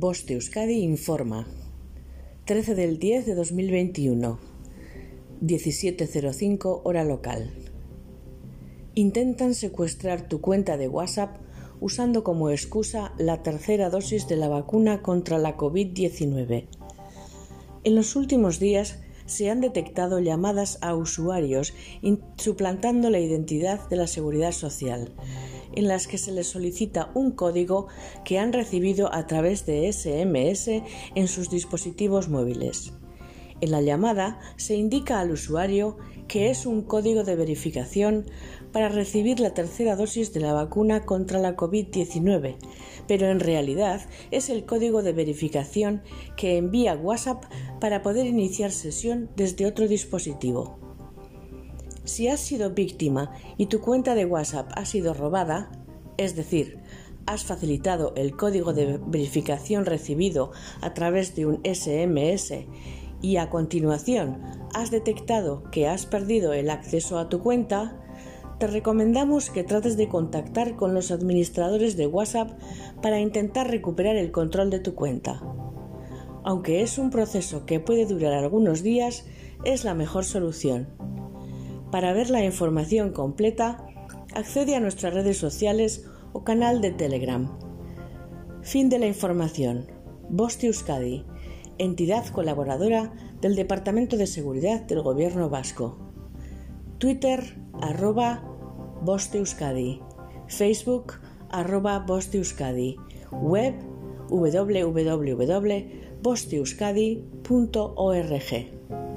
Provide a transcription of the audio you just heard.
Boste Euskadi informa. 13 del 10 de 2021. 17.05 hora local. Intentan secuestrar tu cuenta de WhatsApp usando como excusa la tercera dosis de la vacuna contra la COVID-19. En los últimos días se han detectado llamadas a usuarios suplantando la identidad de la seguridad social en las que se les solicita un código que han recibido a través de SMS en sus dispositivos móviles. En la llamada se indica al usuario que es un código de verificación para recibir la tercera dosis de la vacuna contra la COVID-19, pero en realidad es el código de verificación que envía WhatsApp para poder iniciar sesión desde otro dispositivo. Si has sido víctima y tu cuenta de WhatsApp ha sido robada, es decir, has facilitado el código de verificación recibido a través de un SMS y a continuación has detectado que has perdido el acceso a tu cuenta, te recomendamos que trates de contactar con los administradores de WhatsApp para intentar recuperar el control de tu cuenta. Aunque es un proceso que puede durar algunos días, es la mejor solución. Para ver la información completa, accede a nuestras redes sociales o canal de Telegram. Fin de la información. Bosti Euskadi, entidad colaboradora del Departamento de Seguridad del Gobierno Vasco. Twitter, arroba Euskadi. Facebook, arroba Euskadi. Web, www.bostieuskadi.org.